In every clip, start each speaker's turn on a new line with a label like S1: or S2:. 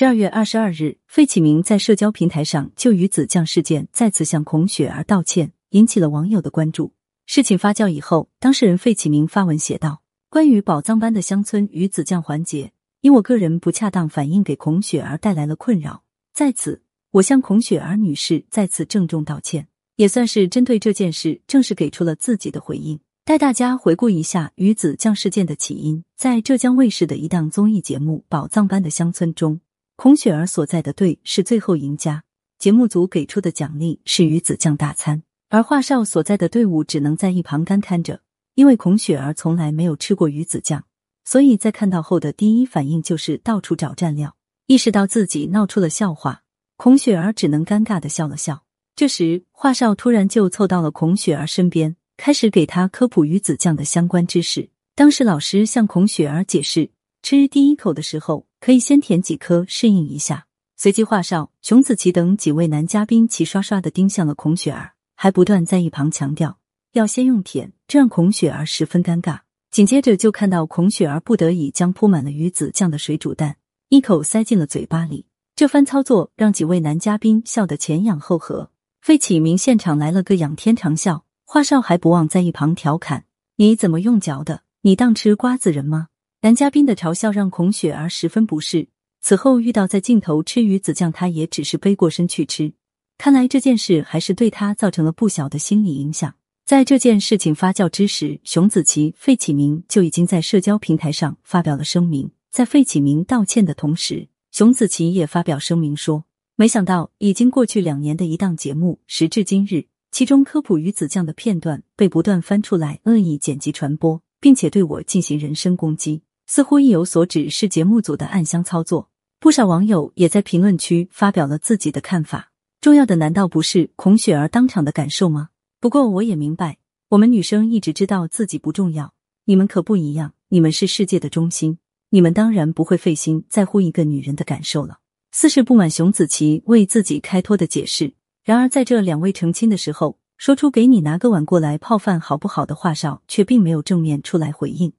S1: 十二月二十二日，费启鸣在社交平台上就鱼子酱事件再次向孔雪儿道歉，引起了网友的关注。事情发酵以后，当事人费启鸣发文写道：“关于宝藏般的乡村鱼子酱环节，因我个人不恰当反应给孔雪儿带来了困扰，在此我向孔雪儿女士再次郑重道歉，也算是针对这件事正式给出了自己的回应。”带大家回顾一下鱼子酱事件的起因，在浙江卫视的一档综艺节目《宝藏般的乡村》中。孔雪儿所在的队是最后赢家，节目组给出的奖励是鱼子酱大餐，而华少所在的队伍只能在一旁干看着。因为孔雪儿从来没有吃过鱼子酱，所以在看到后的第一反应就是到处找蘸料。意识到自己闹出了笑话，孔雪儿只能尴尬的笑了笑。这时，华少突然就凑到了孔雪儿身边，开始给她科普鱼子酱的相关知识。当时老师向孔雪儿解释。吃第一口的时候，可以先舔几颗适应一下。随即，华少、熊梓淇等几位男嘉宾齐刷刷的盯向了孔雪儿，还不断在一旁强调要先用舔，这让孔雪儿十分尴尬。紧接着，就看到孔雪儿不得已将铺满了鱼子酱的水煮蛋一口塞进了嘴巴里。这番操作让几位男嘉宾笑得前仰后合。费启鸣现场来了个仰天长啸，华少还不忘在一旁调侃：“你怎么用嚼的？你当吃瓜子仁吗？”男嘉宾的嘲笑让孔雪儿十分不适。此后遇到在镜头吃鱼子酱，她也只是背过身去吃。看来这件事还是对她造成了不小的心理影响。在这件事情发酵之时，熊梓淇、费启鸣就已经在社交平台上发表了声明。在费启鸣道歉的同时，熊梓淇也发表声明说：“没想到已经过去两年的一档节目，时至今日，其中科普鱼子酱的片段被不断翻出来恶意剪辑传播，并且对我进行人身攻击。”似乎意有所指，是节目组的暗箱操作。不少网友也在评论区发表了自己的看法。重要的难道不是孔雪儿当场的感受吗？不过我也明白，我们女生一直知道自己不重要，你们可不一样，你们是世界的中心，你们当然不会费心在乎一个女人的感受了。似是不满熊梓淇为自己开脱的解释，然而在这两位澄清的时候，说出给你拿个碗过来泡饭好不好的华少，却并没有正面出来回应。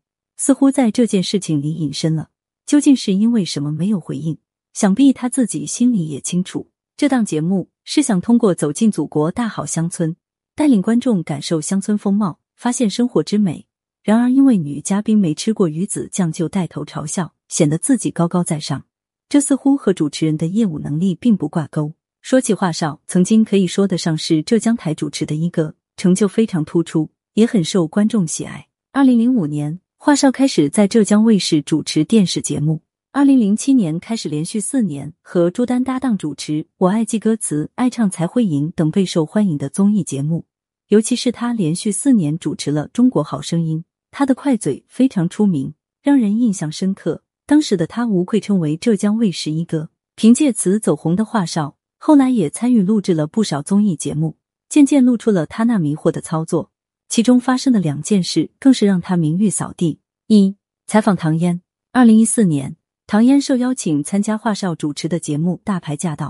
S1: 似乎在这件事情里隐身了，究竟是因为什么没有回应？想必他自己心里也清楚。这档节目是想通过走进祖国大好乡村，带领观众感受乡村风貌，发现生活之美。然而，因为女嘉宾没吃过鱼子酱就带头嘲笑，显得自己高高在上，这似乎和主持人的业务能力并不挂钩。说起华少，曾经可以说得上是浙江台主持的一个，成就非常突出，也很受观众喜爱。二零零五年。华少开始在浙江卫视主持电视节目。二零零七年开始连续四年和朱丹搭档主持《我爱记歌词》《爱唱才会赢》等备受欢迎的综艺节目。尤其是他连续四年主持了《中国好声音》，他的快嘴非常出名，让人印象深刻。当时的他无愧称为浙江卫视一哥。凭借此走红的华少，后来也参与录制了不少综艺节目，渐渐露出了他那迷惑的操作。其中发生的两件事，更是让他名誉扫地。一、采访唐嫣。二零一四年，唐嫣受邀请参加华少主持的节目《大牌驾到》，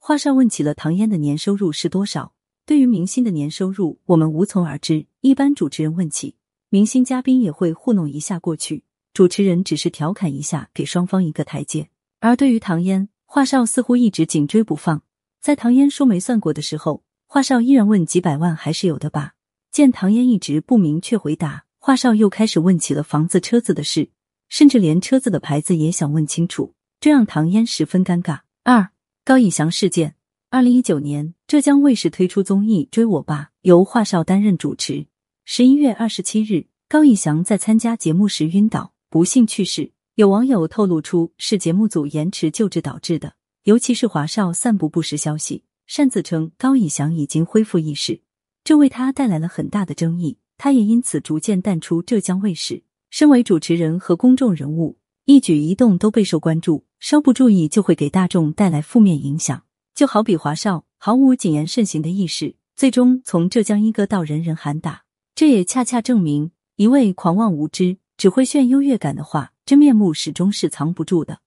S1: 华少问起了唐嫣的年收入是多少。对于明星的年收入，我们无从而知。一般主持人问起，明星嘉宾也会糊弄一下过去，主持人只是调侃一下，给双方一个台阶。而对于唐嫣，华少似乎一直紧追不放。在唐嫣说没算过的时候，华少依然问几百万还是有的吧。见唐嫣一直不明确回答，华少又开始问起了房子、车子的事，甚至连车子的牌子也想问清楚，这让唐嫣十分尴尬。二高以翔事件，二零一九年，浙江卫视推出综艺《追我吧》，由华少担任主持。十一月二十七日，高以翔在参加节目时晕倒，不幸去世。有网友透露出是节目组延迟救治导致的，尤其是华少散布不实消息，擅自称高以翔已经恢复意识。这为他带来了很大的争议，他也因此逐渐淡出浙江卫视。身为主持人和公众人物，一举一动都备受关注，稍不注意就会给大众带来负面影响。就好比华少毫无谨言慎行的意识，最终从浙江一哥到人人喊打，这也恰恰证明，一味狂妄无知、只会炫优越感的话，真面目始终是藏不住的。